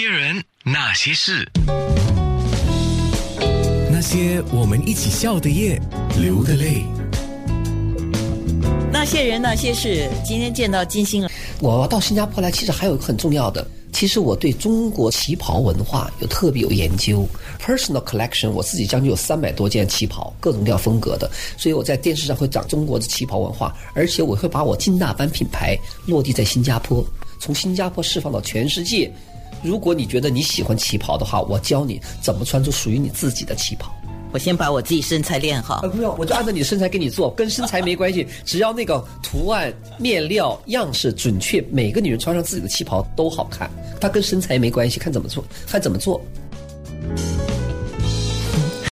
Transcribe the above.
些人，那些事，那些我们一起笑的夜，流的泪。那些人那些事，今天见到金星了。我到新加坡来，其实还有一个很重要的，其实我对中国旗袍文化有特别有研究。Personal collection，我自己将近有三百多件旗袍，各种各样风格的，所以我在电视上会讲中国的旗袍文化，而且我会把我金大班品牌落地在新加坡，从新加坡释放到全世界。如果你觉得你喜欢旗袍的话，我教你怎么穿出属于你自己的旗袍。我先把我自己身材练好呃，。不用，我就按照你的身材给你做，跟身材没关系，只要那个图案、面料、样式准确，每个女人穿上自己的旗袍都好看，它跟身材没关系，看怎么做，看怎么做。